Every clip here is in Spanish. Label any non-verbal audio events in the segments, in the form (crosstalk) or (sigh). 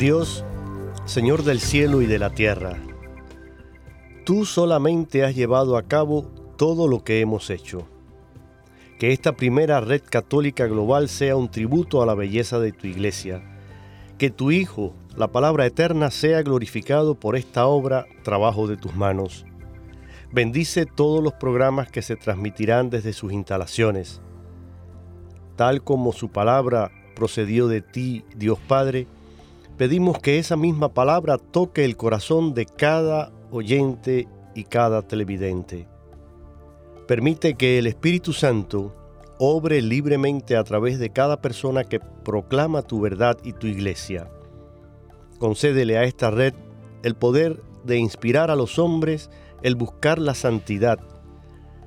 Dios, Señor del cielo y de la tierra, tú solamente has llevado a cabo todo lo que hemos hecho. Que esta primera red católica global sea un tributo a la belleza de tu iglesia. Que tu Hijo, la palabra eterna, sea glorificado por esta obra, trabajo de tus manos. Bendice todos los programas que se transmitirán desde sus instalaciones. Tal como su palabra procedió de ti, Dios Padre, pedimos que esa misma palabra toque el corazón de cada oyente y cada televidente. Permite que el Espíritu Santo obre libremente a través de cada persona que proclama tu verdad y tu iglesia. Concédele a esta red el poder de inspirar a los hombres el buscar la santidad,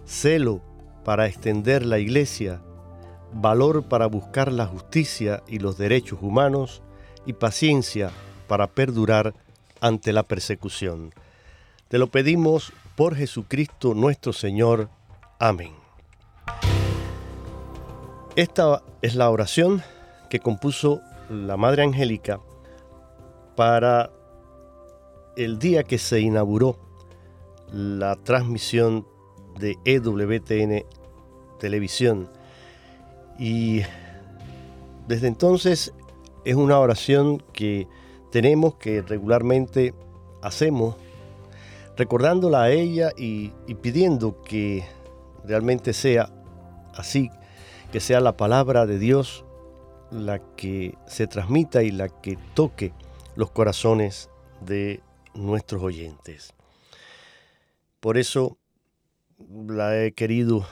celo para extender la iglesia, valor para buscar la justicia y los derechos humanos, y paciencia para perdurar ante la persecución. Te lo pedimos por Jesucristo nuestro Señor. Amén. Esta es la oración que compuso la Madre Angélica para el día que se inauguró la transmisión de EWTN Televisión. Y desde entonces es una oración que tenemos que regularmente hacemos, recordándola a ella y, pidiendo que realmente sea así, que sea la palabra de Dios la que se transmita y la que toque los corazones de nuestros oyentes. Por eso la he querido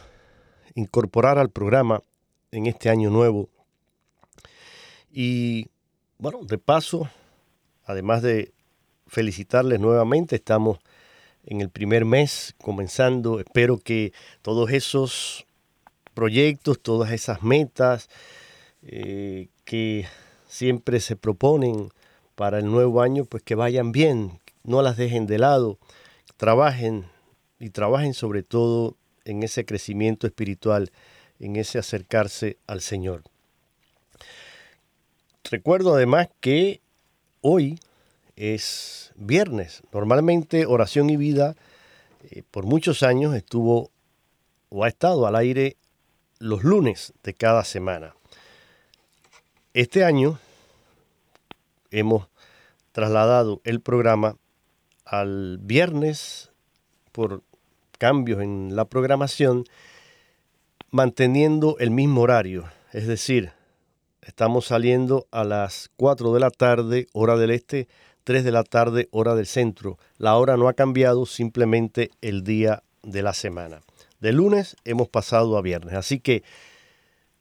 incorporar al programa en este año nuevo y bueno, de paso, además de felicitarles nuevamente, estamos en el primer mes comenzando. Espero que todos esos proyectos, todas esas metas eh, que siempre se proponen para el nuevo año, pues que vayan bien, no las dejen de lado, trabajen y trabajen sobre todo en ese crecimiento espiritual, en ese acercarse al Señor. Recuerdo además que hoy es viernes. Normalmente Oración y Vida eh, por muchos años estuvo o ha estado al aire los lunes de cada semana. Este año hemos trasladado el programa al viernes por cambios en la programación, manteniendo el mismo horario, es decir, Estamos saliendo a las 4 de la tarde, hora del este, 3 de la tarde, hora del centro. La hora no ha cambiado, simplemente el día de la semana. De lunes hemos pasado a viernes. Así que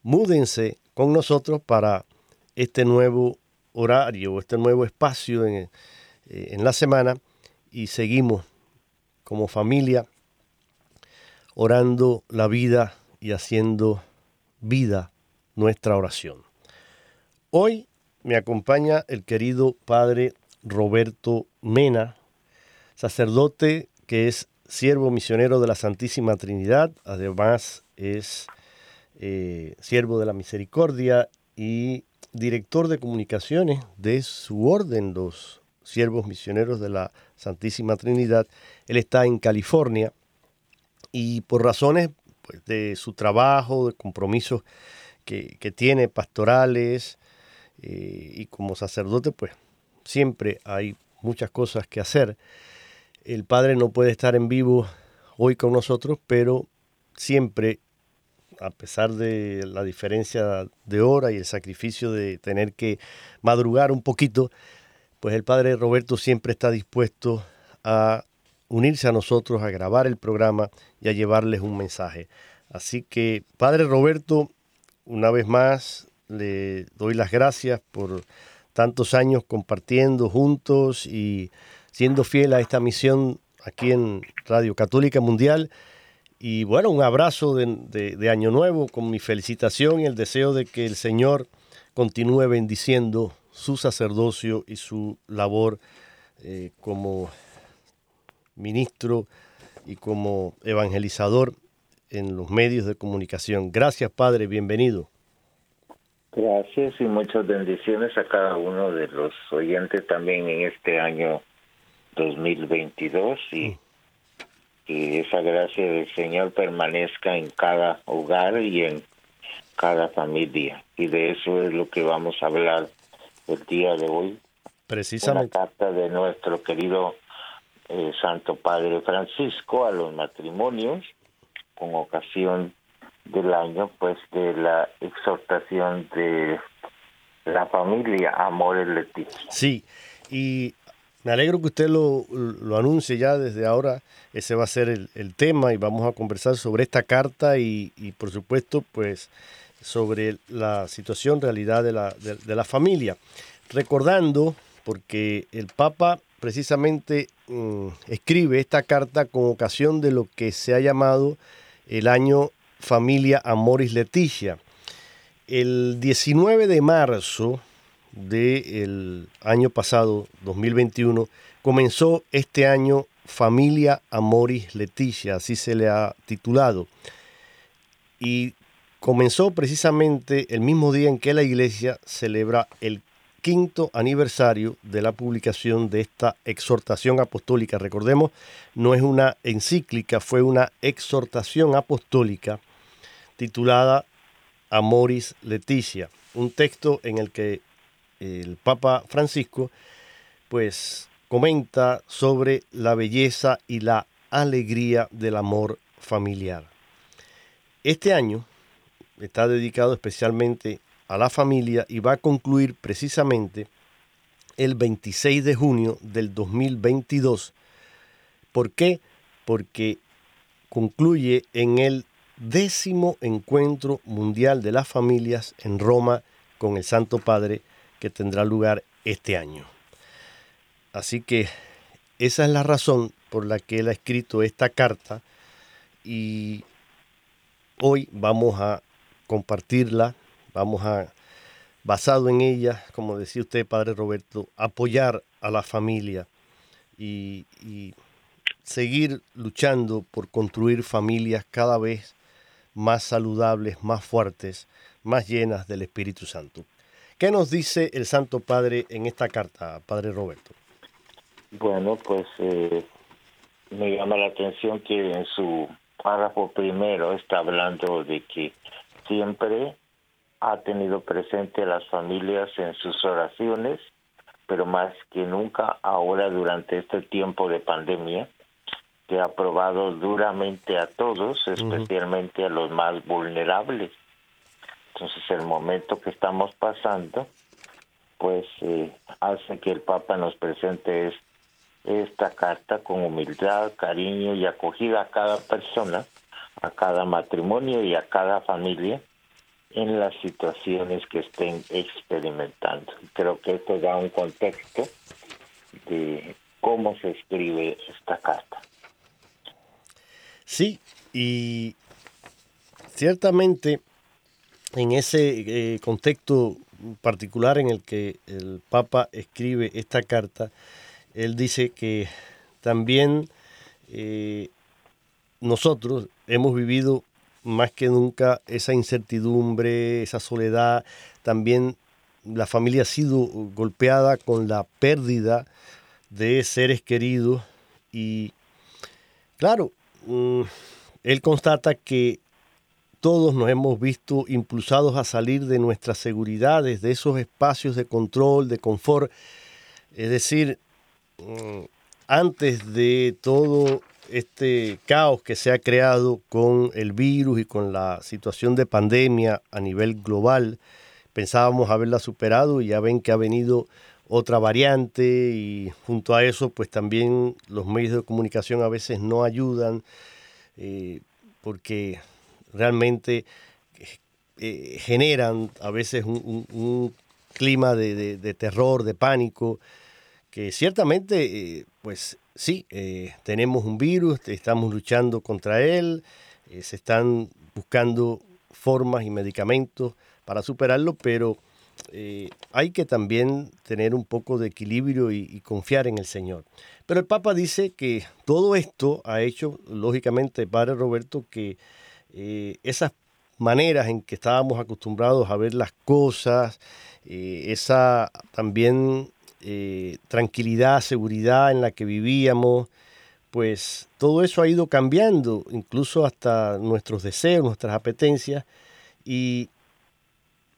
múdense con nosotros para este nuevo horario, este nuevo espacio en, eh, en la semana y seguimos como familia orando la vida y haciendo vida nuestra oración. Hoy me acompaña el querido padre Roberto Mena, sacerdote que es siervo misionero de la Santísima Trinidad, además es eh, siervo de la Misericordia y director de comunicaciones de su orden, los siervos misioneros de la Santísima Trinidad. Él está en California y por razones pues, de su trabajo, de compromisos que, que tiene pastorales, eh, y como sacerdote pues siempre hay muchas cosas que hacer. El Padre no puede estar en vivo hoy con nosotros, pero siempre, a pesar de la diferencia de hora y el sacrificio de tener que madrugar un poquito, pues el Padre Roberto siempre está dispuesto a unirse a nosotros, a grabar el programa y a llevarles un mensaje. Así que, Padre Roberto, una vez más le doy las gracias por tantos años compartiendo juntos y siendo fiel a esta misión aquí en Radio Católica Mundial. Y bueno, un abrazo de, Año Nuevo con mi felicitación y el deseo de que el Señor continúe bendiciendo su sacerdocio y su labor eh, como ministro y como evangelizador en los medios de comunicación. Gracias, Padre, bienvenido. Gracias y muchas bendiciones a cada uno de los oyentes también en este año 2022 y que esa gracia del Señor permanezca en cada hogar y en cada familia. Y de eso es lo que vamos a hablar el día de hoy. Precisamente. Una carta de nuestro querido eh, Santo Padre Francisco a los matrimonios con ocasión del año, pues de la exhortación de la familia Amores Leticia. Sí, y me alegro que usted lo, lo, anuncie ya desde ahora. Ese va a ser el, tema y vamos a conversar sobre esta carta y, y, por supuesto, pues sobre la situación, realidad de la, de la familia. Recordando, porque el Papa precisamente mm, escribe esta carta con ocasión de lo que se ha llamado el año Familia Amoris Leticia. El 19 de marzo del año pasado, 2021, comenzó este año Familia Amoris Leticia, así se le ha titulado. Y comenzó precisamente el mismo día en que la iglesia celebra el quinto aniversario de la publicación de esta exhortación apostólica. Recordemos, no es una encíclica, fue una exhortación apostólica titulada Amoris Leticia, un texto en el que el Papa Francisco pues comenta sobre la belleza y la alegría del amor familiar. Este año está dedicado especialmente a la familia y va a concluir precisamente el 26 de junio del 2022. ¿Por qué? Porque concluye en el décimo encuentro mundial de las familias en Roma con el Santo Padre que tendrá lugar este año. Así que esa es la razón por la que él ha escrito esta carta y hoy vamos a compartirla vamos a, basado en ella, como decía usted, Padre Roberto, apoyar a la familia y, seguir luchando por construir familias cada vez más saludables, más fuertes, más llenas del Espíritu Santo. ¿Qué nos dice el Santo Padre en esta carta, Padre Roberto? Bueno, pues eh, me llama la atención que en su párrafo primero está hablando de que siempre ha tenido presente a las familias en sus oraciones, pero más que nunca ahora durante este tiempo de pandemia, que ha probado duramente a todos, especialmente a los más vulnerables. Entonces el momento que estamos pasando, pues eh, hace que el Papa nos presente esta carta con humildad, cariño y acogida a cada persona, a cada matrimonio y a cada familia, en las situaciones que estén experimentando. Creo que esto da un contexto de cómo se escribe esta carta. Sí, y ciertamente en ese eh, contexto particular en el que el Papa escribe esta carta, él dice que también eh, nosotros hemos vivido más que nunca esa incertidumbre, esa soledad, también la familia ha sido golpeada con la pérdida de seres queridos y claro, mm, él constata que todos nos hemos visto impulsados a salir de nuestras seguridades, de esos espacios de control, de confort. Es decir, mm, antes de todo este caos que se ha creado con el virus y con la situación de pandemia a nivel global, pensábamos haberla superado y ya ven que ha venido otra variante y junto a eso pues también los medios de comunicación a veces no ayudan eh, porque realmente eh, generan a veces un, clima de, terror, de pánico, que ciertamente eh, pues sí, tenemos un virus, estamos luchando contra él, se están buscando formas y medicamentos para superarlo, pero eh, hay que también tener un poco de equilibrio y, confiar en el Señor. Pero el Papa dice que todo esto ha hecho, lógicamente, Padre Roberto, que eh, esas maneras en que estábamos acostumbrados a ver las cosas, eh, esa también tranquilidad, seguridad en la que vivíamos, pues todo eso ha ido cambiando, incluso hasta nuestros deseos, nuestras apetencias, y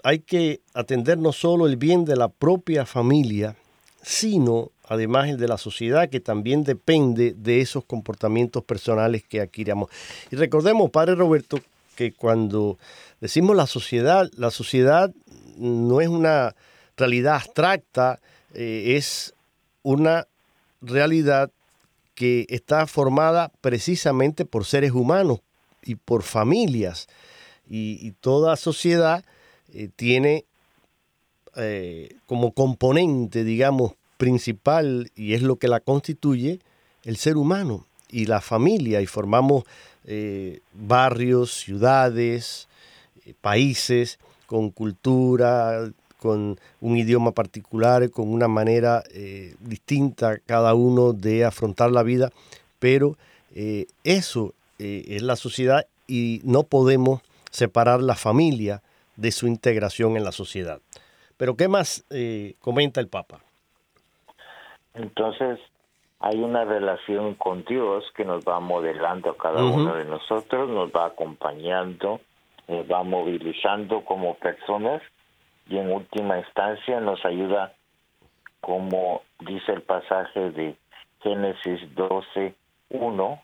hay que atender no solo el bien de la propia familia, sino además el de la sociedad que también depende de esos comportamientos personales que adquiramos. Y recordemos, Padre Roberto, que cuando decimos la sociedad, la sociedad no es una realidad abstracta, eh, es una realidad que está formada precisamente por seres humanos y por familias. y toda sociedad eh, tiene eh, como componente, digamos, principal, y es lo que la constituye, el ser humano y la familia, y formamos eh, barrios, ciudades, países con cultura, con un idioma particular, con una manera distinta cada uno de afrontar la vida, pero eso es la sociedad y no podemos separar la familia de su integración en la sociedad. Pero ¿qué más eh, comenta el Papa? Entonces, hay una relación con Dios que nos va modelando a cada uno de nosotros, nos va acompañando, nos va movilizando como personas y en última instancia nos ayuda, como dice el pasaje de Génesis 12, 1,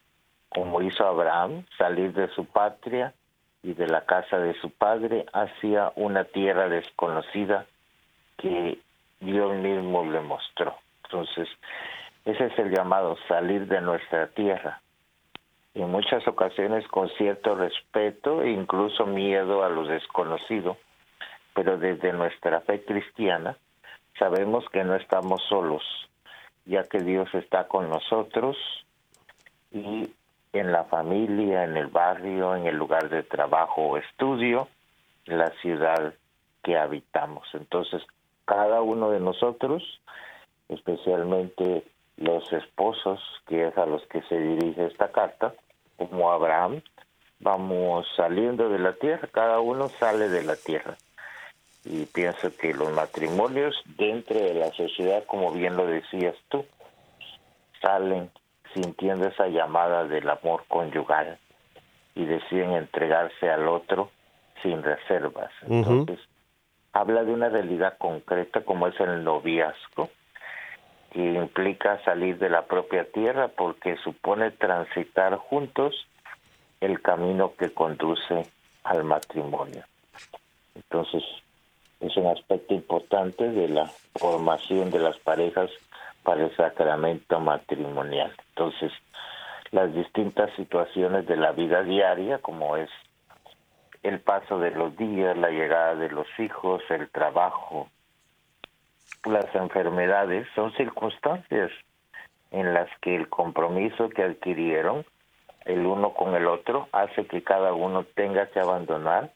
como hizo Abraham, salir de su patria y de la casa de su padre hacia una tierra desconocida que Dios mismo le mostró. Entonces, ese es el llamado, salir de nuestra tierra. En muchas ocasiones con cierto respeto e incluso miedo a lo desconocido, pero desde nuestra fe cristiana sabemos que no estamos solos, ya que Dios está con nosotros y en la familia, en el barrio, en el lugar de trabajo o estudio, en la ciudad que habitamos. Entonces, cada uno de nosotros, especialmente los esposos, que es a los que se dirige esta carta, como Abraham, vamos saliendo de la tierra, cada uno sale de la tierra. Y pienso que los matrimonios dentro de la sociedad, como bien lo decías tú, salen sintiendo esa llamada del amor conyugal y deciden entregarse al otro sin reservas. Entonces, habla de una realidad concreta como es el noviazgo, que implica salir de la propia tierra porque supone transitar juntos el camino que conduce al matrimonio. Entonces, es un aspecto importante de la formación de las parejas para el sacramento matrimonial. Entonces, las distintas situaciones de la vida diaria, como es el paso de los días, la llegada de los hijos, el trabajo, las enfermedades, son circunstancias en las que el compromiso que adquirieron el uno con el otro hace que cada uno tenga que abandonar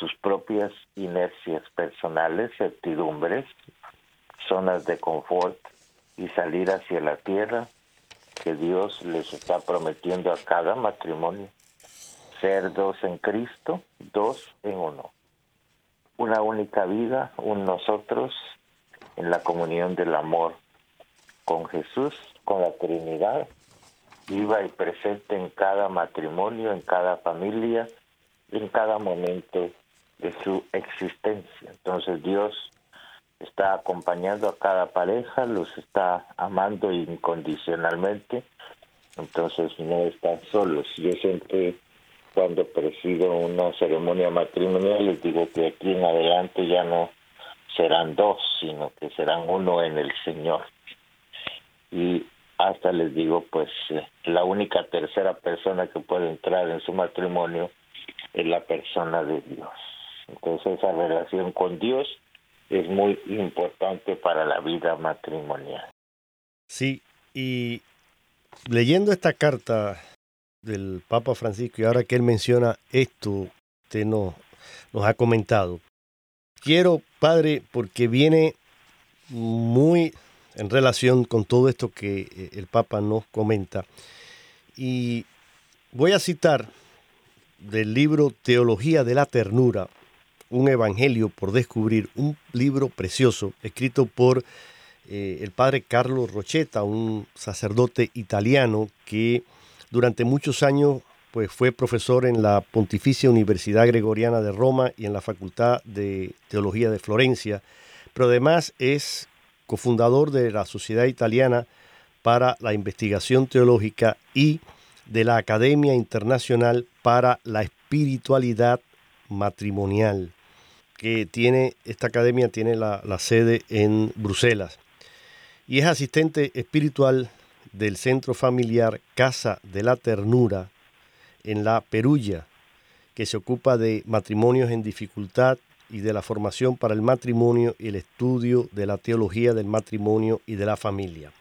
sus propias inercias personales, certidumbres, zonas de confort y salir hacia la tierra que Dios les está prometiendo a cada matrimonio. Ser dos en Cristo, dos en uno. Una única vida, un nosotros en la comunión del amor con Jesús, con la Trinidad, viva y presente en cada matrimonio, en cada familia en cada momento de su existencia. Entonces Dios está acompañando a cada pareja, los está amando incondicionalmente, entonces no están solos. Yo siempre cuando presido una ceremonia matrimonial les digo que aquí en adelante ya no serán dos, sino que serán uno en el Señor. Y hasta les digo, pues eh, la única tercera persona que puede entrar en su matrimonio es la persona de Dios. Entonces esa relación con Dios es muy importante para la vida matrimonial. Sí, y leyendo esta carta del Papa Francisco y ahora que él menciona esto, usted nos, nos ha comentado. Quiero, Padre, porque viene muy en relación con todo esto que eh, el Papa nos comenta. Y voy a citar del libro Teología de la Ternura, un evangelio por descubrir, un libro precioso escrito por eh, el padre Carlos Rocheta, un sacerdote italiano que durante muchos años pues, fue profesor en la Pontificia Universidad Gregoriana de Roma y en la Facultad de Teología de Florencia, pero además es cofundador de la Sociedad Italiana para la Investigación Teológica y de la Academia Internacional para la Espiritualidad Matrimonial, que tiene, esta academia tiene la, la sede en Bruselas. Y es asistente espiritual del Centro Familiar Casa de la Ternura en La Perulla, que se ocupa de matrimonios en dificultad y de la formación para el matrimonio y el estudio de la teología del matrimonio y de la familia.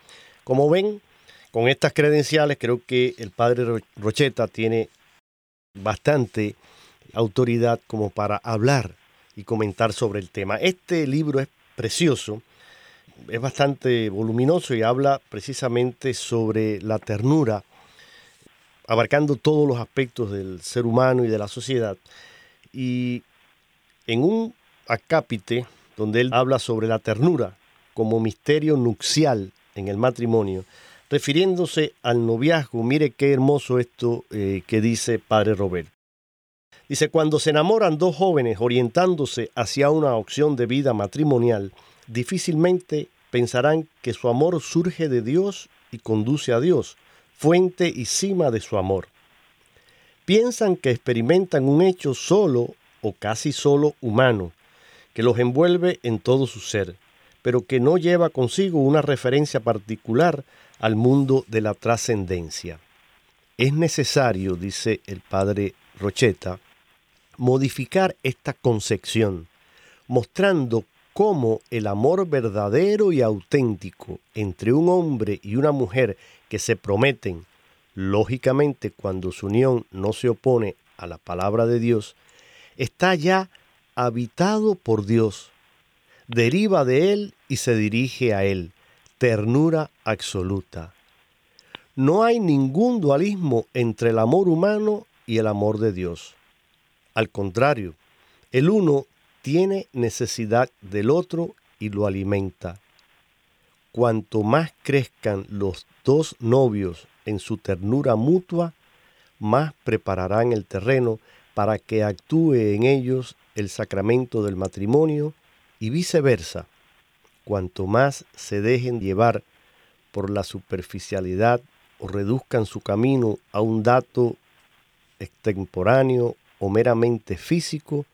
Como ven, con estas credenciales creo que el padre Rocheta tiene bastante autoridad como para hablar y comentar sobre el tema. Este libro es precioso, es bastante voluminoso y habla precisamente sobre la ternura, abarcando todos los aspectos del ser humano y de la sociedad. Y en un acápite donde él habla sobre la ternura como misterio nupcial en el matrimonio, refiriéndose al noviazgo. Mire qué hermoso esto eh, que dice Padre Robert. Dice, cuando se enamoran dos jóvenes orientándose hacia una opción de vida matrimonial, difícilmente pensarán que su amor surge de Dios y conduce a Dios, fuente y cima de su amor. Piensan que experimentan un hecho solo o casi solo humano, que los envuelve en todo su ser, pero que no lleva consigo una referencia particular al mundo de la trascendencia. Es necesario, dice el padre Rocheta, modificar esta concepción, mostrando cómo el amor verdadero y auténtico entre un hombre y una mujer que se prometen, lógicamente cuando su unión no se opone a la palabra de Dios, está ya habitado por Dios, deriva de Él y se dirige a Él, ternura absoluta. No hay ningún dualismo entre el amor humano y el amor de Dios. Al contrario, el uno tiene necesidad del otro y lo alimenta. Cuanto más crezcan los dos novios en su ternura mutua, más prepararán el terreno para que actúe en ellos el sacramento del matrimonio y viceversa. Cuanto más se dejen llevar por la superficialidad o reduzcan su camino a un dato extemporáneo o meramente físico,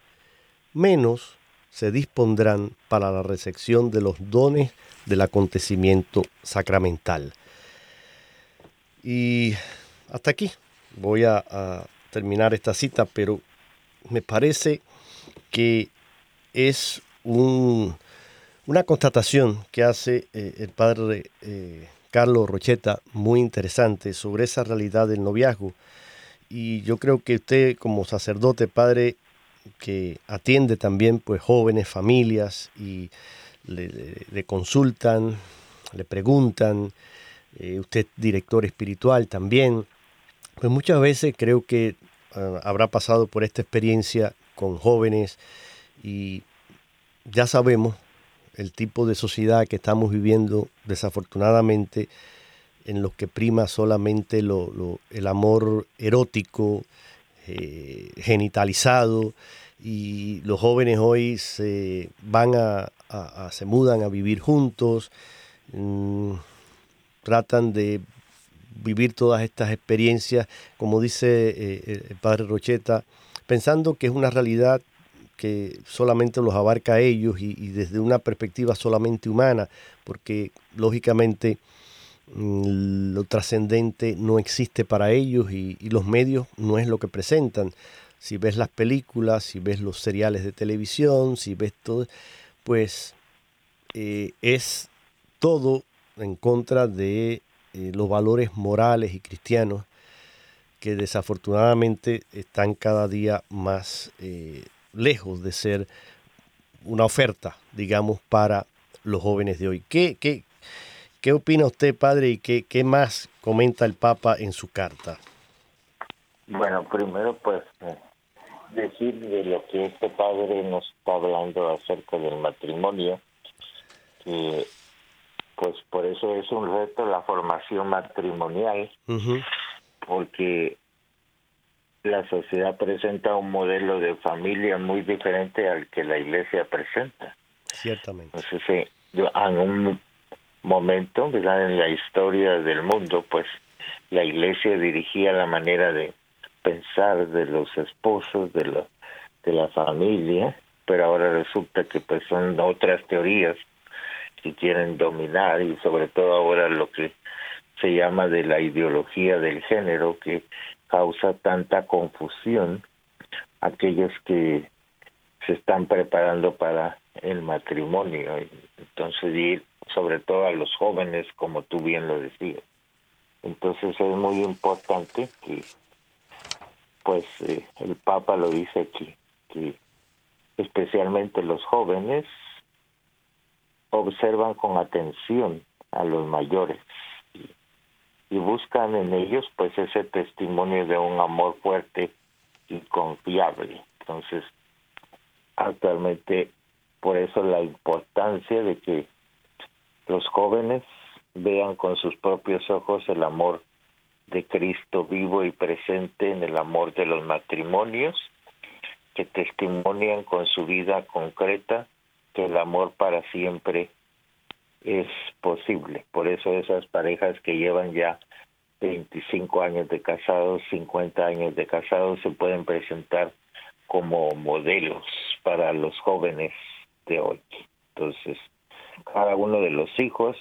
menos se dispondrán para la recepción de los dones del acontecimiento sacramental. Y hasta aquí voy a, terminar esta cita, pero me parece que es una constatación que hace eh, el padre eh, Carlos Rocheta muy interesante sobre esa realidad del noviazgo. Y yo creo que usted como sacerdote, padre, que atiende también pues jóvenes, familias y le, consultan, le preguntan, eh, usted director espiritual también, pues muchas veces creo que ah, habrá pasado por esta experiencia con jóvenes y ya sabemos el tipo de sociedad que estamos viviendo desafortunadamente en lo que prima solamente lo, el amor erótico, eh, genitalizado y los jóvenes hoy se van a, se mudan a vivir juntos, mm, tratan de vivir todas estas experiencias, como dice eh, el padre Rocheta, pensando que es una realidad que solamente los abarca a ellos y, desde una perspectiva solamente humana, porque lógicamente lo trascendente no existe para ellos y, los medios no es lo que presentan. Si ves las películas, si ves los seriales de televisión, si ves todo, pues eh, es todo en contra de eh, los valores morales y cristianos que desafortunadamente están cada día más eh, lejos de ser una oferta, digamos, para los jóvenes de hoy. ¿Qué, qué, qué opina usted, padre, y qué, qué más comenta el Papa en su carta? Bueno, primero pues eh, decir de lo que este padre nos está hablando acerca del matrimonio, que pues por eso es un reto la formación matrimonial, porque la sociedad presenta un modelo de familia muy diferente al que la iglesia presenta. Ciertamente. Entonces, en un momento, en la historia del mundo, pues la iglesia dirigía la manera de pensar de los esposos, de la, de la familia, pero ahora resulta que pues son otras teorías que quieren dominar y sobre todo ahora lo que se llama de la ideología del género que causa tanta confusión aquellos que se están preparando para el matrimonio. Entonces, ir sobre todo a los jóvenes, como tú bien lo decías. Entonces es muy importante que, pues, eh, el Papa lo dice aquí, que especialmente los jóvenes observan con atención a los mayores y buscan en ellos pues ese testimonio de un amor fuerte y confiable. Entonces, actualmente por eso la importancia de que los jóvenes vean con sus propios ojos el amor de Cristo vivo y presente en el amor de los matrimonios, que testimonian con su vida concreta que el amor para siempre es posible. Por eso esas parejas que llevan ya 25 años de casados, 50 años de casados, se pueden presentar como modelos para los jóvenes de hoy. Entonces, cada uno de los hijos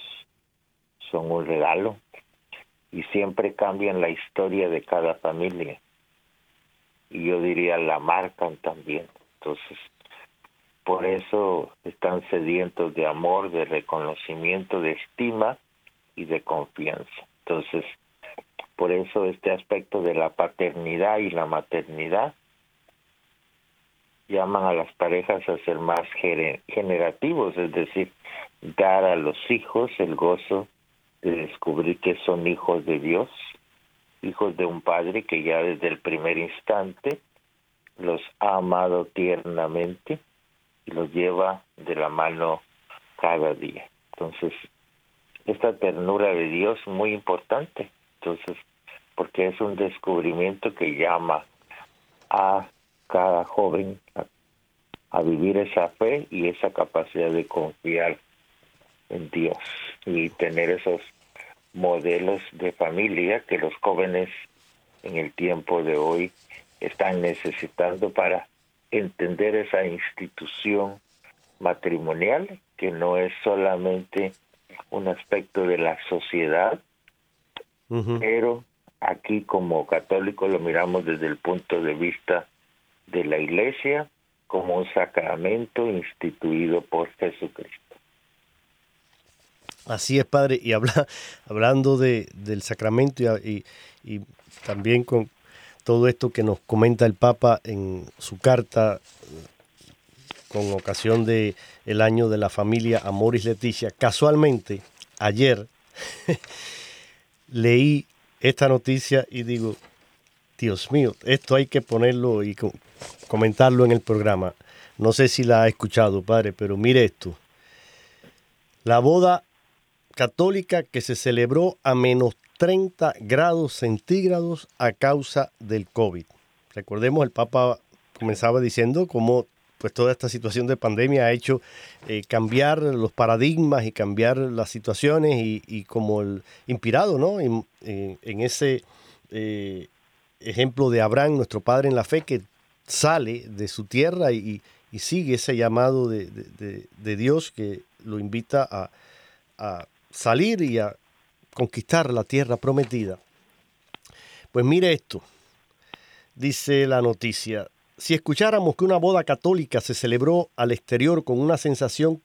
son un regalo y siempre cambian la historia de cada familia. Y yo diría la marcan también. Entonces, por eso están sedientos de amor, de reconocimiento, de estima y de confianza. Entonces, por eso este aspecto de la paternidad y la maternidad llaman a las parejas a ser más generativos, es decir, dar a los hijos el gozo de descubrir que son hijos de Dios, hijos de un padre que ya desde el primer instante los ha amado tiernamente y los lleva de la mano cada día. Entonces, esta ternura de Dios es muy importante. Entonces, porque es un descubrimiento que llama a cada joven a, a, vivir esa fe y esa capacidad de confiar en Dios y tener esos modelos de familia que los jóvenes en el tiempo de hoy están necesitando para entender esa institución matrimonial que no es solamente un aspecto de la sociedad, pero aquí como católicos lo miramos desde el punto de vista de la iglesia como un sacramento instituido por Jesucristo. Así es, Padre, y habla, (laughs) hablando de, del sacramento y, y también con, todo esto que nos comenta el Papa en su carta con ocasión de año de la familia Amoris Leticia. Casualmente, ayer (laughs) leí esta noticia y digo, Dios mío, esto hay que ponerlo y comentarlo en el programa. No sé si la ha escuchado, padre, pero mire esto. La boda católica que se celebró a menos 30 grados centígrados a causa del COVID. recordemos, el Papa comenzaba diciendo cómo pues toda esta situación de pandemia ha hecho eh, cambiar los paradigmas y cambiar las situaciones y, como el inspirado ¿no? en, ese eh, ejemplo de Abraham, nuestro padre en la fe, que sale de su tierra y, sigue ese llamado de, Dios que lo invita a salir y a conquistar la tierra prometida. Pues mire esto, dice la noticia, si escucháramos que una boda católica se celebró al exterior con una sensación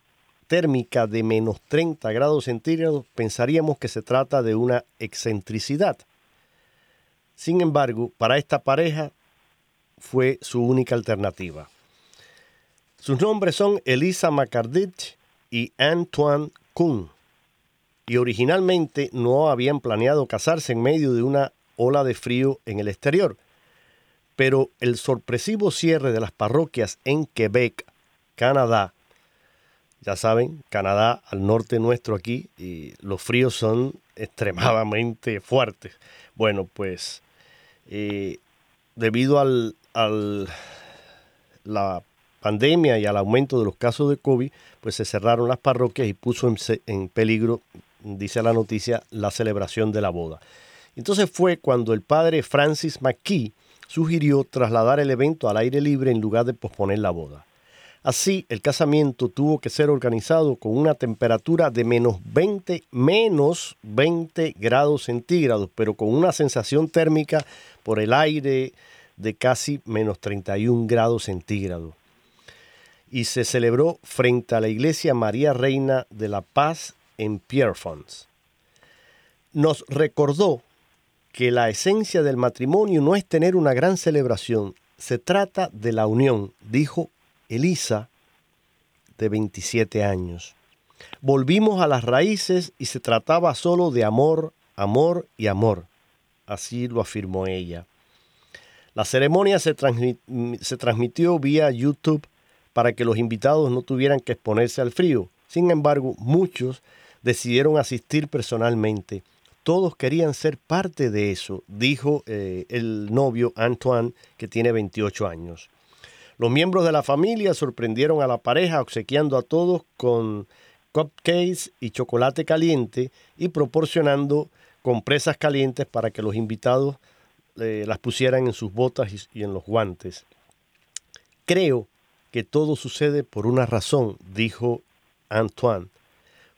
térmica de menos 30 grados centígrados, pensaríamos que se trata de una excentricidad. Sin embargo, para esta pareja fue su única alternativa. Sus nombres son Elisa McCarditch y Antoine Kuhn. Y originalmente no habían planeado casarse en medio de una ola de frío en el exterior pero el sorpresivo cierre de las parroquias en Quebec, Canadá, ya saben, Canadá al norte nuestro aquí, y los fríos son extremadamente fuertes. Bueno, pues eh, debido al, al, la pandemia y al aumento de los casos de COVID, pues se cerraron las parroquias y puso en, en peligro, dice la noticia, la celebración de la boda. Entonces fue cuando el padre Francis McKee sugirió trasladar el evento al aire libre en lugar de posponer la boda. Así, el casamiento tuvo que ser organizado con una temperatura de menos 20, menos 20 grados centígrados, pero con una sensación térmica por el aire de casi menos 31 grados centígrados. Y se celebró frente a la iglesia María Reina de la Paz en Pierrefonds. Nos recordó que la esencia del matrimonio no es tener una gran celebración, se trata de la unión, dijo Elisa, de 27 años. Volvimos a las raíces y se trataba solo de amor, amor y amor. Así lo afirmó ella. La ceremonia se, se, transmitió vía YouTube para que los invitados no tuvieran que exponerse al frío. Sin embargo, muchos decidieron asistir personalmente todos querían ser parte de eso, dijo eh, el novio Antoine, que tiene 28 años. Los miembros de la familia sorprendieron a la pareja obsequiando a todos con cupcakes y chocolate caliente y proporcionando compresas calientes para que los invitados eh, las pusieran en sus botas y, y en los guantes. Creo que todo sucede por una razón, dijo Antoine.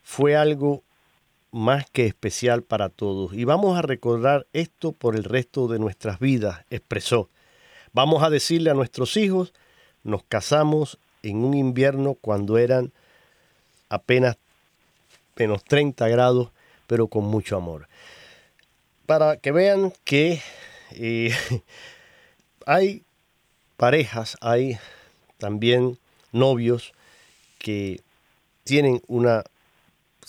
Fue algo más que especial para todos. Y vamos a recordar esto por el resto de nuestras vidas, expresó. Vamos a decirle a nuestros hijos, nos casamos en un invierno cuando eran apenas menos 30 grados, pero con mucho amor. Para que vean que eh, (laughs) hay parejas, hay también novios que tienen una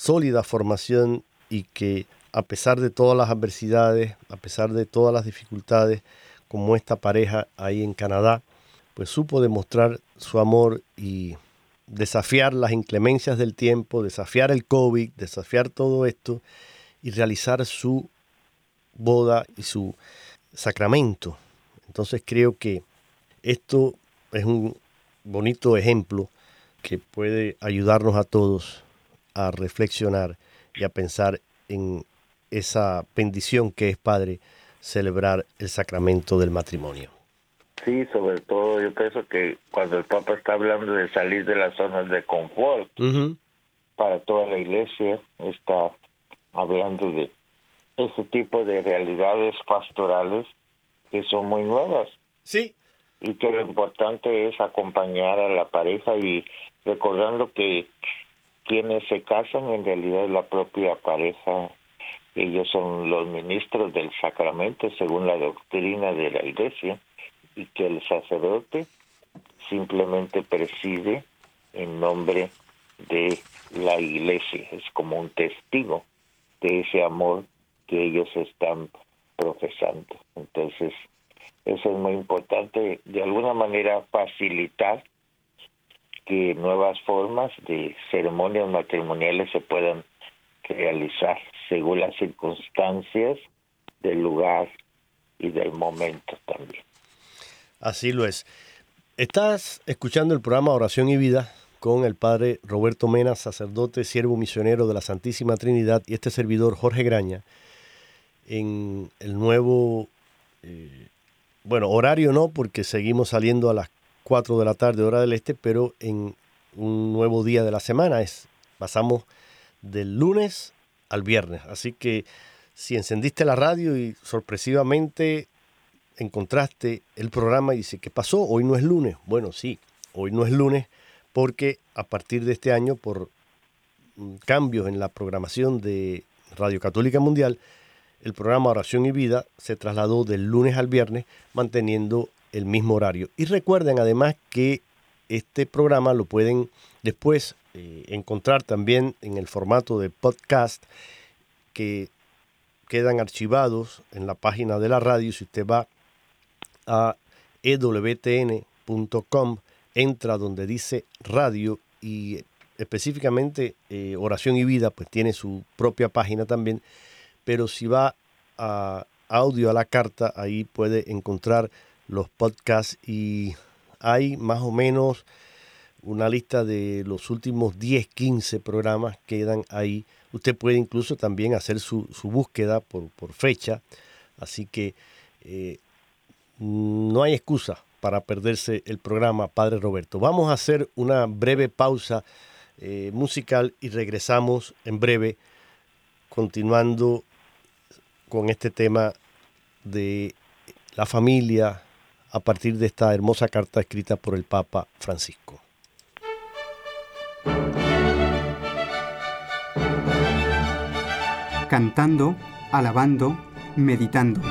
sólida formación y que a pesar de todas las adversidades, a pesar de todas las dificultades, como esta pareja ahí en Canadá, pues supo demostrar su amor y desafiar las inclemencias del tiempo, desafiar el COVID, desafiar todo esto y realizar su boda y su sacramento. Entonces creo que esto es un bonito ejemplo que puede ayudarnos a todos a reflexionar y a pensar en esa bendición que es, Padre, celebrar el sacramento del matrimonio. Sí, sobre todo yo pienso que cuando el Papa está hablando de salir de las zonas de confort, para toda la iglesia está hablando de ese tipo de realidades pastorales que son muy nuevas. Sí. Y que lo importante es acompañar a la pareja y recordando que quienes se casan en realidad la propia pareja. Ellos son los ministros del sacramento según la doctrina de la iglesia y que el sacerdote simplemente preside en nombre de la iglesia. Es como un testigo de ese amor que ellos están profesando. Entonces, eso es muy importante, de alguna manera facilitar que nuevas formas de ceremonias matrimoniales se puedan realizar según las circunstancias del lugar y del momento también. Así lo es. Estás escuchando el programa Oración y Vida con el padre Roberto Mena, sacerdote, siervo misionero de la Santísima Trinidad, y este servidor Jorge Graña, en el nuevo, eh, bueno, horario no, porque seguimos saliendo a las 4 de la tarde, hora del este, pero en un nuevo día de la semana. Es, pasamos del lunes al viernes. Así que si encendiste la radio y sorpresivamente encontraste el programa y dice, ¿qué pasó? Hoy no es lunes. Bueno, sí, hoy no es lunes porque a partir de este año, por mm, cambios en la programación de Radio Católica Mundial, el programa Oración y Vida se trasladó del lunes al viernes manteniendo el mismo horario. Y recuerden además que este programa lo pueden después eh, encontrar también en el formato de podcast que quedan archivados en la página de la radio. Si usted va a ewtn.com, entra donde dice radio y específicamente eh, Oración y Vida, pues tiene su propia página también. Pero si va a audio a la carta, ahí puede encontrar los podcasts y hay más o menos una lista de los últimos 10, 15 programas que quedan ahí. Usted puede incluso también hacer su, búsqueda por, fecha. Así que eh, no hay excusa para perderse el programa Padre Roberto. Vamos a hacer una breve pausa eh, musical y regresamos en breve continuando con este tema de la familia a partir de esta hermosa carta escrita por el Papa Francisco. Cantando, alabando, meditando.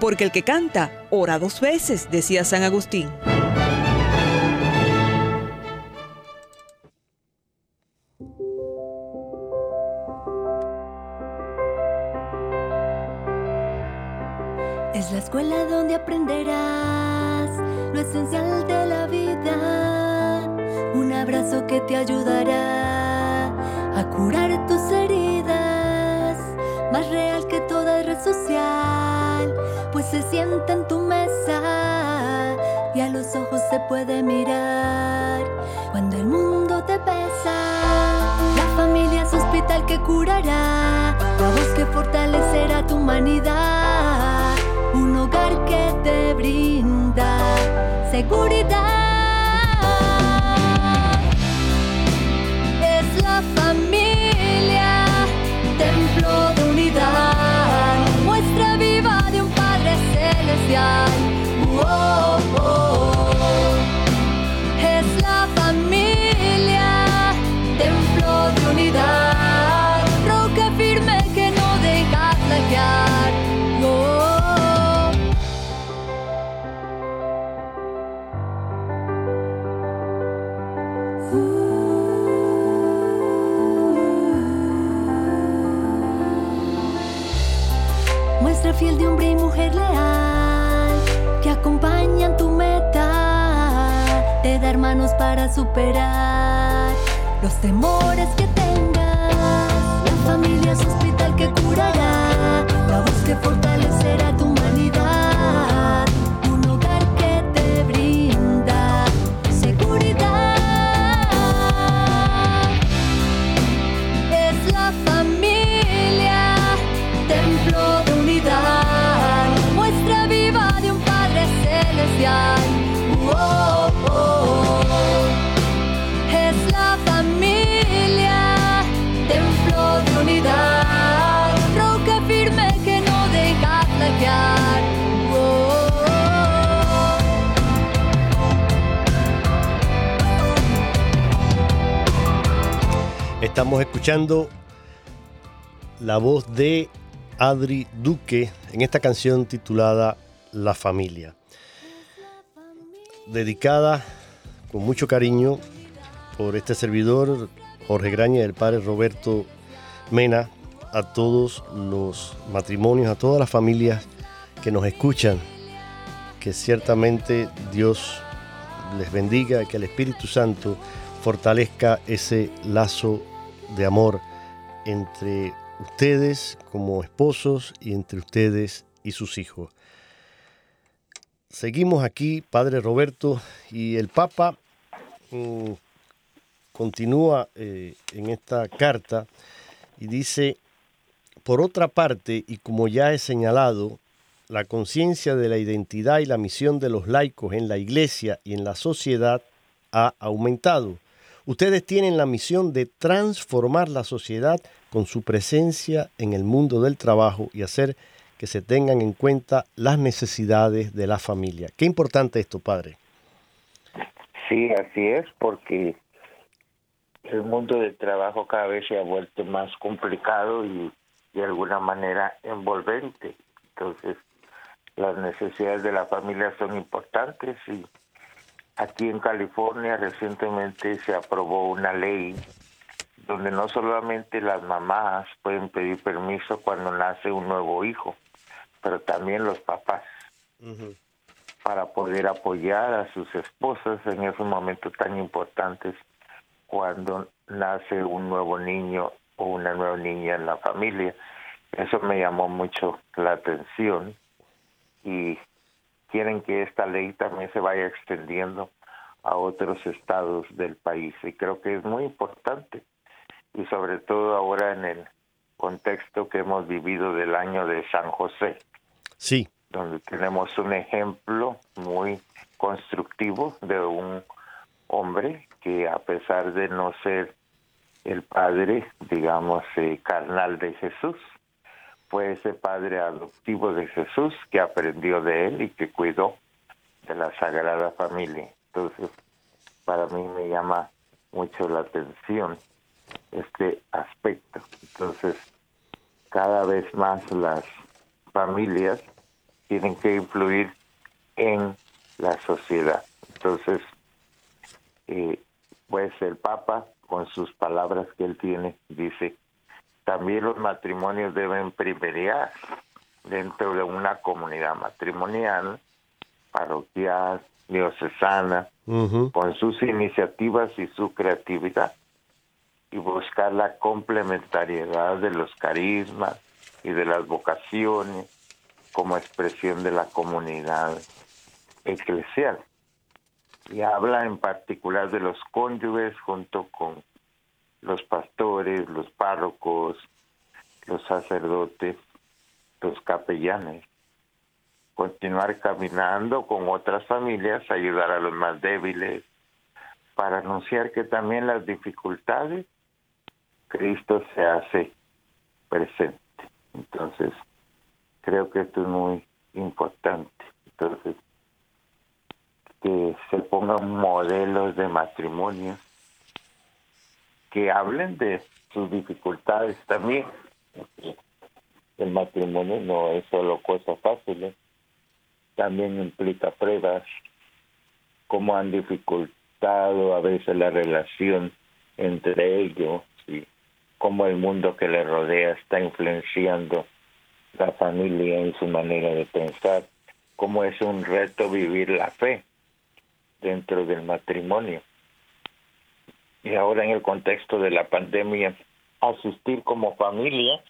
Porque el que canta, ora dos veces, decía San Agustín. Escuela donde aprenderás lo esencial de la vida. Un abrazo que te ayudará a curar tus heridas. Más real que toda red social pues se sienta en tu mesa y a los ojos se puede mirar cuando el mundo te pesa. La familia es hospital que curará, la voz que fortalecerá tu humanidad, seguridad. Para superar los temores que tengas. La familia es hospital que curará, la voz que fortalecerá Estamos escuchando la voz de Adri Duque en esta canción titulada La familia. Dedicada con mucho cariño por este servidor, Jorge Graña y el padre Roberto Mena, a todos los matrimonios, a todas las familias que nos escuchan. Que ciertamente Dios les bendiga, que el Espíritu Santo fortalezca ese lazo de amor entre ustedes como esposos y entre ustedes y sus hijos. Seguimos aquí, Padre Roberto, y el Papa mm, continúa eh, en esta carta y dice, por otra parte, y como ya he señalado, la conciencia de la identidad y la misión de los laicos en la iglesia y en la sociedad ha aumentado. Ustedes tienen la misión de transformar la sociedad con su presencia en el mundo del trabajo y hacer que se tengan en cuenta las necesidades de la familia. Qué importante esto, padre. Sí, así es, porque el mundo del trabajo cada vez se ha vuelto más complicado y de alguna manera envolvente. Entonces, las necesidades de la familia son importantes y aquí en California recientemente se aprobó una ley donde no solamente las mamás pueden pedir permiso cuando nace un nuevo hijo, pero también los papás para poder apoyar a sus esposas en esos momentos tan importantes cuando nace un nuevo niño o una nueva niña en la familia. Eso me llamó mucho la atención y quieren que esta ley también se vaya extendiendo a otros estados del país y creo que es muy importante y sobre todo ahora en el contexto que hemos vivido del año de San José. Sí. Donde tenemos un ejemplo muy constructivo de un hombre que a pesar de no ser el padre, digamos, eh, carnal de Jesús, fue ese padre adoptivo de Jesús que aprendió de él y que cuidó de la Sagrada Familia. Entonces, para mí me llama mucho la atención este aspecto. Entonces, cada vez más las familias tienen que influir en la sociedad. Entonces, eh, pues el Papa, con sus palabras que él tiene, dice, también los matrimonios deben primerear dentro de una comunidad matrimonial, parroquial, diocesana, con sus iniciativas y su creatividad, y buscar la complementariedad de los carismas y de las vocaciones como expresión de la comunidad eclesial. Y habla en particular de los cónyuges junto con los pastores, los párrocos, los sacerdotes, los capellanes. Continuar caminando con otras familias, ayudar a los más débiles, para anunciar que también las dificultades, Cristo se hace presente. Entonces, creo que esto es muy importante. Entonces, que se pongan modelos de matrimonio que hablen de sus dificultades también. El matrimonio no es solo cosas fáciles, también implica pruebas, cómo han dificultado a veces la relación entre ellos y cómo el mundo que le rodea está influenciando la familia en su manera de pensar, cómo es un reto vivir la fe dentro del matrimonio y ahora en el contexto de la pandemia asistir como familia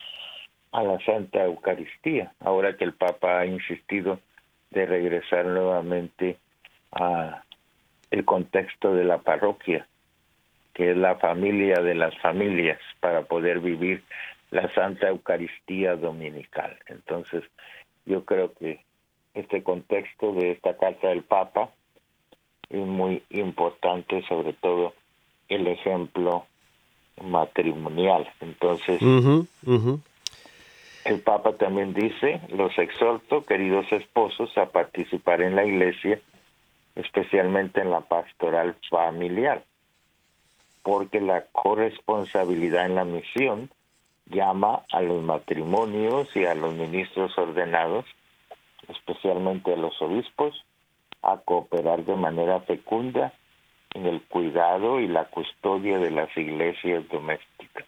a la Santa Eucaristía, ahora que el Papa ha insistido de regresar nuevamente a el contexto de la parroquia, que es la familia de las familias, para poder vivir la Santa Eucaristía Dominical. Entonces, yo creo que este contexto de esta carta del Papa es muy importante, sobre todo el ejemplo matrimonial. Entonces, el Papa también dice, los exhorto, queridos esposos, a participar en la iglesia, especialmente en la pastoral familiar, porque la corresponsabilidad en la misión llama a los matrimonios y a los ministros ordenados, especialmente a los obispos, a cooperar de manera fecunda en el cuidado y la custodia de las iglesias domésticas.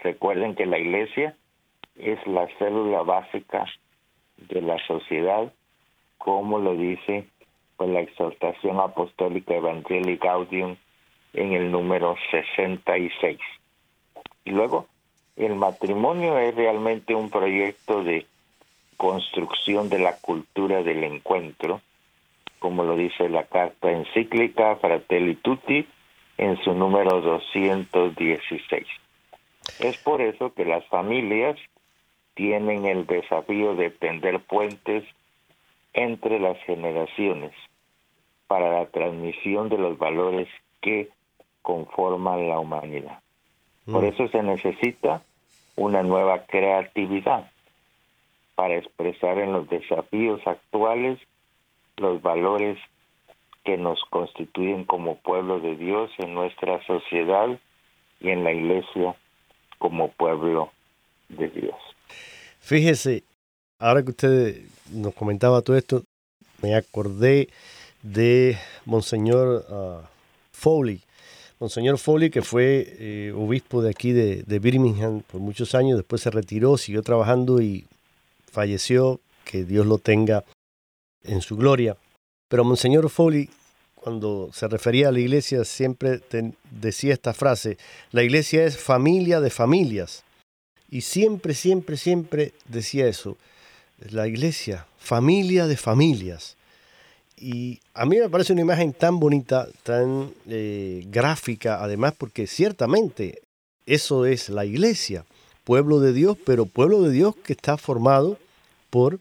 Recuerden que la iglesia es la célula básica de la sociedad, como lo dice pues, la exhortación apostólica Evangelii Gaudium en el número 66. Y luego el matrimonio es realmente un proyecto de construcción de la cultura del encuentro, como lo dice la carta encíclica Fratelli Tutti en su número 216. Es por eso que las familias tienen el desafío de tender puentes entre las generaciones para la transmisión de los valores que conforman la humanidad. Por mm. eso se necesita una nueva creatividad para expresar en los desafíos actuales los valores que nos constituyen como pueblo de Dios en nuestra sociedad y en la iglesia como pueblo de Dios. Fíjese, ahora que usted nos comentaba todo esto, me acordé de Monseñor uh, Foley. Monseñor Foley, que fue eh, obispo de aquí de, de, Birmingham por muchos años, después se retiró, siguió trabajando y falleció, que Dios lo tenga en su gloria. Pero Monseñor Foley, cuando se refería a la iglesia, siempre decía esta frase, la iglesia es familia de familias. Y siempre, siempre, siempre decía eso, la iglesia, familia de familias. Y a mí me parece una imagen tan bonita, tan eh, gráfica, además porque ciertamente eso es la iglesia, pueblo de Dios, pero pueblo de Dios que está formado por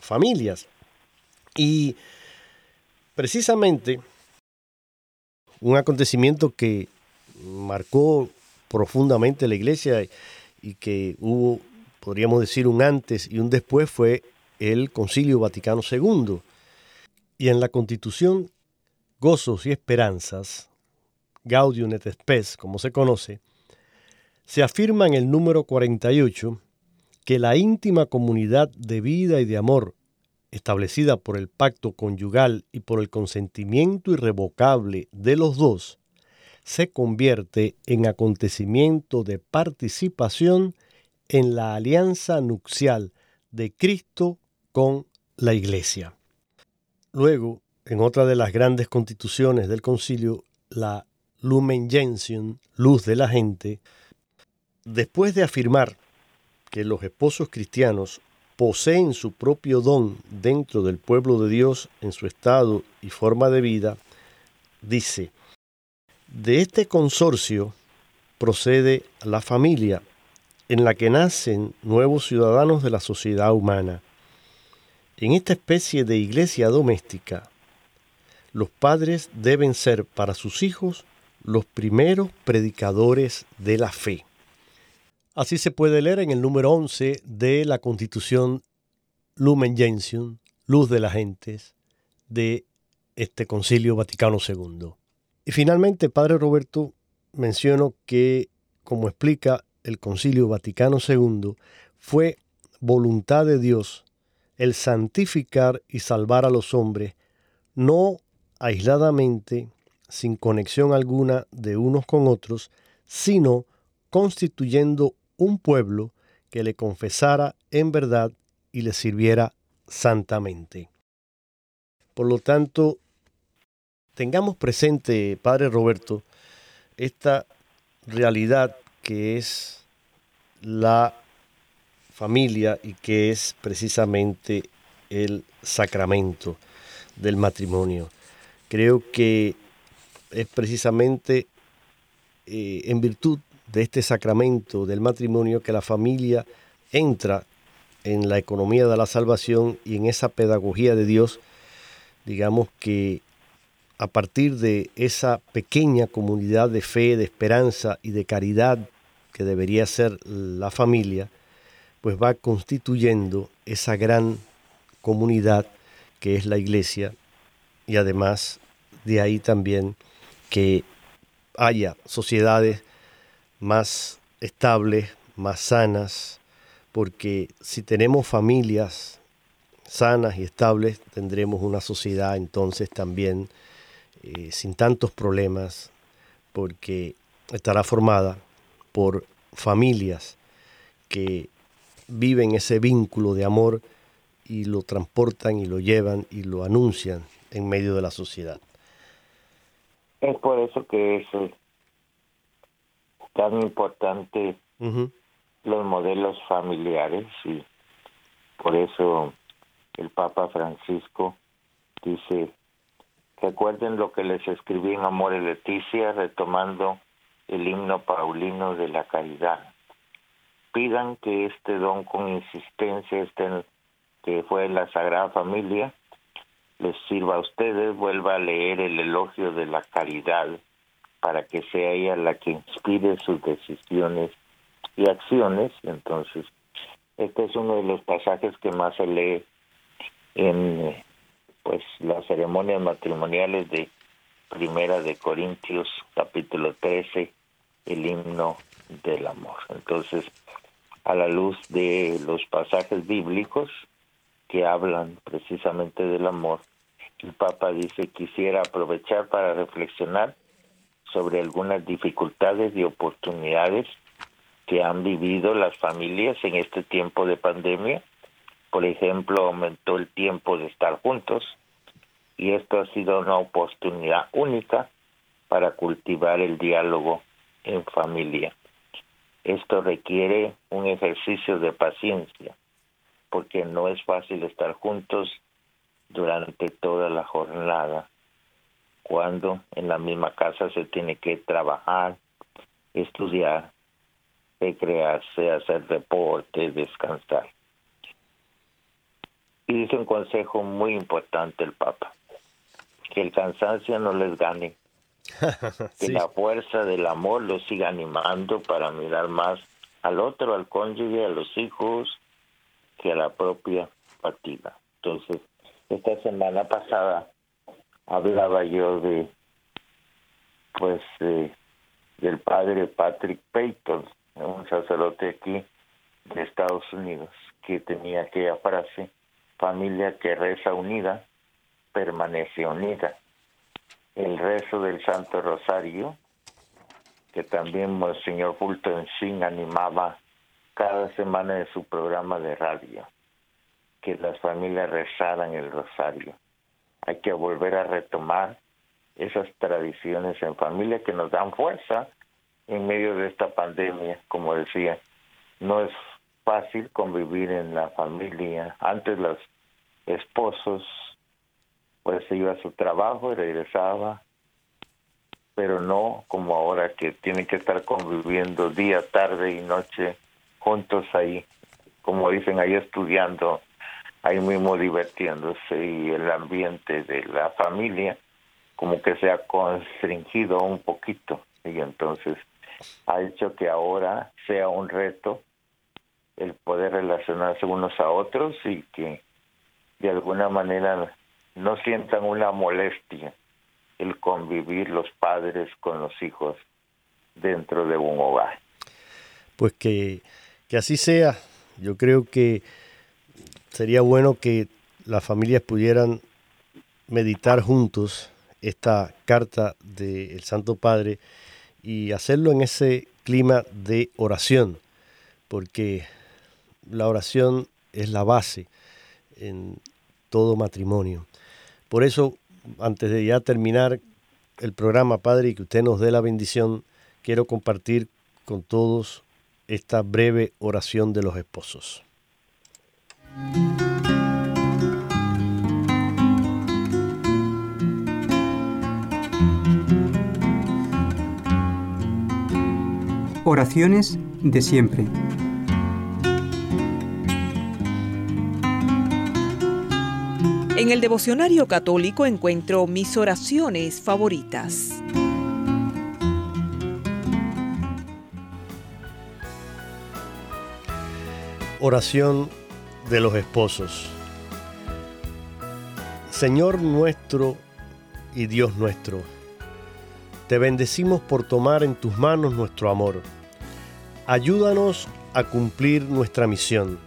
familias. Y precisamente un acontecimiento que marcó profundamente la iglesia y que hubo, podríamos decir, un antes y un después fue el Concilio Vaticano II. Y en la Constitución, Gozos y Esperanzas, Gaudium et Spes, como se conoce, se afirma en el número 48 que la íntima comunidad de vida y de amor establecida por el pacto conyugal y por el consentimiento irrevocable de los dos, se convierte en acontecimiento de participación en la alianza nupcial de Cristo con la Iglesia. Luego, en otra de las grandes constituciones del concilio, la Lumen Gentium, luz de la gente, después de afirmar que los esposos cristianos poseen su propio don dentro del pueblo de Dios en su estado y forma de vida, dice, de este consorcio procede la familia en la que nacen nuevos ciudadanos de la sociedad humana. En esta especie de iglesia doméstica, los padres deben ser para sus hijos los primeros predicadores de la fe. Así se puede leer en el número 11 de la Constitución Lumen Gentium, Luz de las Gentes, de este Concilio Vaticano II. Y finalmente, Padre Roberto, menciono que, como explica el Concilio Vaticano II, fue voluntad de Dios el santificar y salvar a los hombres, no aisladamente, sin conexión alguna de unos con otros, sino constituyendo un pueblo que le confesara en verdad y le sirviera santamente. Por lo tanto, tengamos presente, Padre Roberto, esta realidad que es la familia y que es precisamente el sacramento del matrimonio. Creo que es precisamente eh, en virtud de este sacramento del matrimonio que la familia entra en la economía de la salvación y en esa pedagogía de Dios, digamos que a partir de esa pequeña comunidad de fe, de esperanza y de caridad que debería ser la familia, pues va constituyendo esa gran comunidad que es la iglesia. Y además de ahí también que haya sociedades más estables, más sanas, porque si tenemos familias sanas y estables, tendremos una sociedad entonces también eh, sin tantos problemas, porque estará formada por familias que viven ese vínculo de amor y lo transportan y lo llevan y lo anuncian en medio de la sociedad. Es por eso que es tan importante los modelos familiares y por eso el Papa Francisco dice, recuerden lo que les escribí en Amor y Leticia, retomando el himno paulino de la caridad. Pidan que este don con insistencia esté que fue la Sagrada Familia les sirva a ustedes, vuelva a leer el elogio de la caridad para que sea ella la que inspire sus decisiones y acciones. Entonces, este es uno de los pasajes que más se lee en pues las ceremonias matrimoniales de Primera de Corintios, capítulo 13, el himno del amor. Entonces, a la luz de los pasajes bíblicos que hablan precisamente del amor, el Papa dice, quisiera aprovechar para reflexionar sobre algunas dificultades y oportunidades que han vivido las familias en este tiempo de pandemia. Por ejemplo, aumentó el tiempo de estar juntos y esto ha sido una oportunidad única para cultivar el diálogo en familia. Esto requiere un ejercicio de paciencia, porque no es fácil estar juntos durante toda la jornada, cuando en la misma casa se tiene que trabajar, estudiar, recrearse, hacer deporte, descansar. Y dice un consejo muy importante el Papa, que el cansancio no les gane, (laughs) que la fuerza del amor los siga animando para mirar más al otro, al cónyuge, a los hijos, que a la propia fatiga. Entonces, esta semana pasada hablaba yo de, pues, del padre Patrick Payton, un sacerdote aquí de Estados Unidos, que tenía aquella frase, familia que reza unida, permanece unida. El rezo del Santo Rosario, que también el señor Fulton animaba cada semana en su programa de radio que las familias rezaran el rosario. Hay que volver a retomar esas tradiciones en familia que nos dan fuerza en medio de esta pandemia, como decía. No es fácil convivir en la familia. Antes los esposos pues se iba a su trabajo y regresaba, pero no como ahora que tienen que estar conviviendo día, tarde y noche juntos ahí, como dicen ahí estudiando ahí mismo divirtiéndose y el ambiente de la familia como que se ha constringido un poquito y entonces ha hecho que ahora sea un reto el poder relacionarse unos a otros y que de alguna manera no sientan una molestia el convivir los padres con los hijos dentro de un hogar. Pues que, que así sea. Yo creo que sería bueno que las familias pudieran meditar juntos esta carta del Santo Padre y hacerlo en ese clima de oración, porque la oración es la base en todo matrimonio. Por eso, antes de ya terminar el programa, Padre, y que usted nos dé la bendición, quiero compartir con todos esta breve oración de los esposos. Oraciones de siempre. En el devocionario católico encuentro mis oraciones favoritas. Oración de los esposos. Señor nuestro y Dios nuestro, te bendecimos por tomar en tus manos nuestro amor. Ayúdanos a cumplir nuestra misión.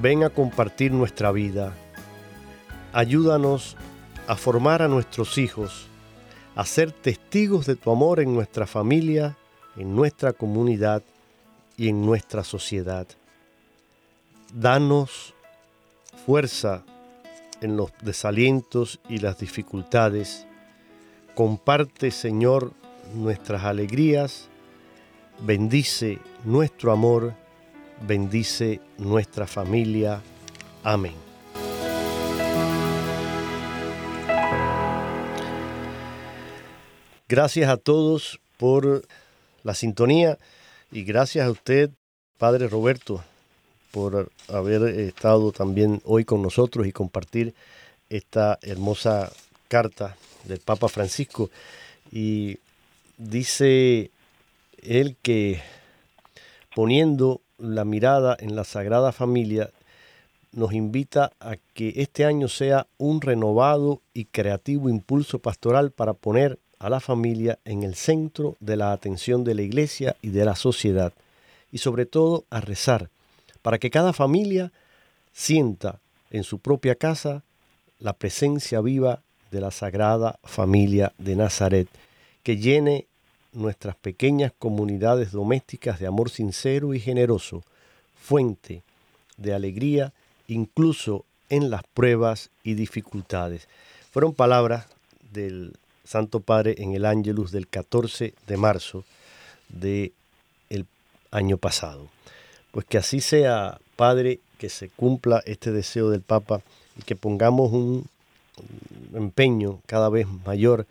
Ven a compartir nuestra vida. Ayúdanos a formar a nuestros hijos, a ser testigos de tu amor en nuestra familia, en nuestra comunidad y en nuestra sociedad. Danos fuerza en los desalientos y las dificultades. Comparte, Señor, nuestras alegrías bendice nuestro amor, bendice nuestra familia. Amén. Gracias a todos por la sintonía y gracias a usted, Padre Roberto, por haber estado también hoy con nosotros y compartir esta hermosa carta del Papa Francisco. Y dice él que poniendo la mirada en la Sagrada Familia, nos invita a que este año sea un renovado y creativo impulso pastoral para poner a la familia en el centro de la atención de la Iglesia y de la sociedad, y sobre todo a rezar, para que cada familia sienta en su propia casa la presencia viva de la Sagrada Familia de Nazaret, que llene nuestras pequeñas comunidades domésticas de amor sincero y generoso, fuente de alegría incluso en las pruebas y dificultades. Fueron palabras del Santo Padre en el Ángelus del 14 de marzo del año pasado. Pues que así sea, Padre, que se cumpla este deseo del Papa y que pongamos un empeño cada vez mayor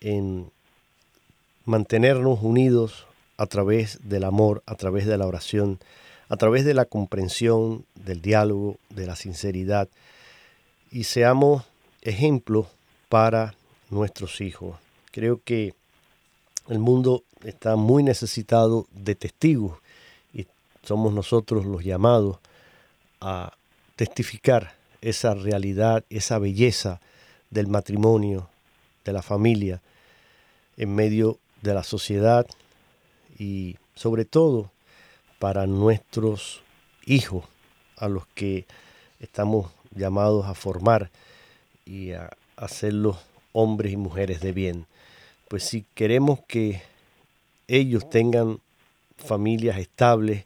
en mantenernos unidos a través del amor, a través de la oración, a través de la comprensión, del diálogo, de la sinceridad, y seamos ejemplos para nuestros hijos. Creo que el mundo está muy necesitado de testigos somos nosotros los llamados a testificar esa realidad, esa belleza del matrimonio, de la familia, en medio de la sociedad y sobre todo para nuestros hijos, a los que estamos llamados a formar y a hacerlos hombres y mujeres de bien. Pues si queremos que ellos tengan familias estables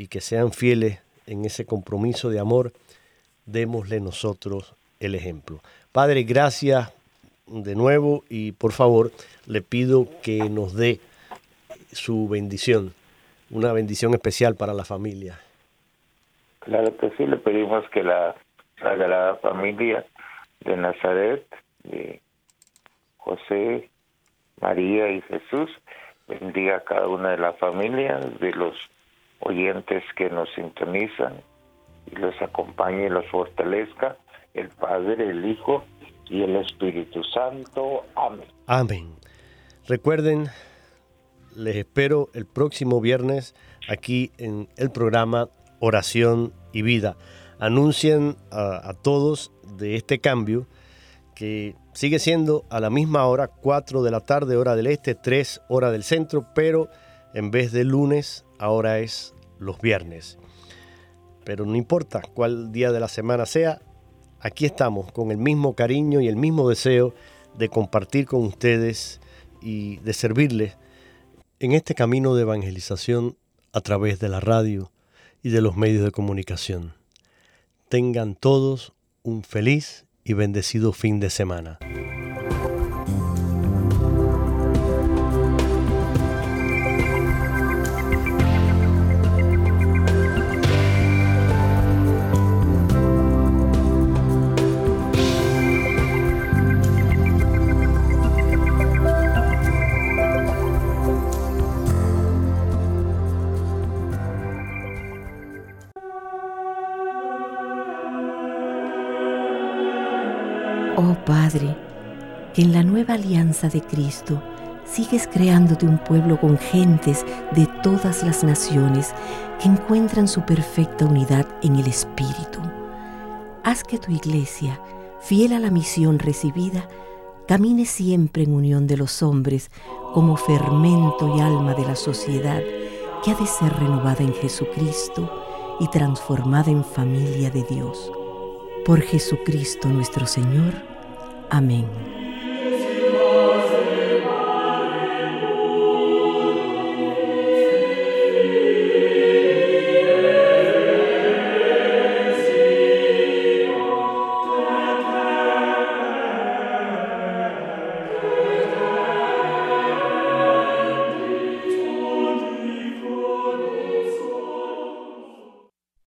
y que sean fieles en ese compromiso de amor, démosle nosotros el ejemplo. Padre, gracias de nuevo y por favor le pido que nos dé su bendición, una bendición especial para la familia. Claro que sí, le pedimos que la Sagrada Familia de Nazaret, de José, María y Jesús, bendiga a cada una de las familias, de los oyentes que nos sintonizan y los acompañe y los fortalezca, el Padre, el Hijo y el Espíritu Santo. Amén. Amén. Recuerden, les espero el próximo viernes aquí en el programa Oración y Vida. Anuncien a, todos de este cambio que sigue siendo a la misma hora, 4 de la tarde, hora del este, 3 hora del centro, pero en vez de lunes, ahora es los viernes. Pero no importa cuál día de la semana sea, aquí estamos con el mismo cariño y el mismo deseo de compartir con ustedes y de servirles en este camino de evangelización a través de la radio y de los medios de comunicación. Tengan todos un feliz y bendecido fin de semana. En la nueva alianza de Cristo sigues creándote un pueblo con gentes de todas las naciones que encuentran su perfecta unidad en el Espíritu. Haz que tu iglesia, fiel a la misión recibida, camine siempre en unión de los hombres como fermento y alma de la sociedad que ha de ser renovada en Jesucristo y transformada en familia de Dios. Por Jesucristo nuestro Señor. Amém.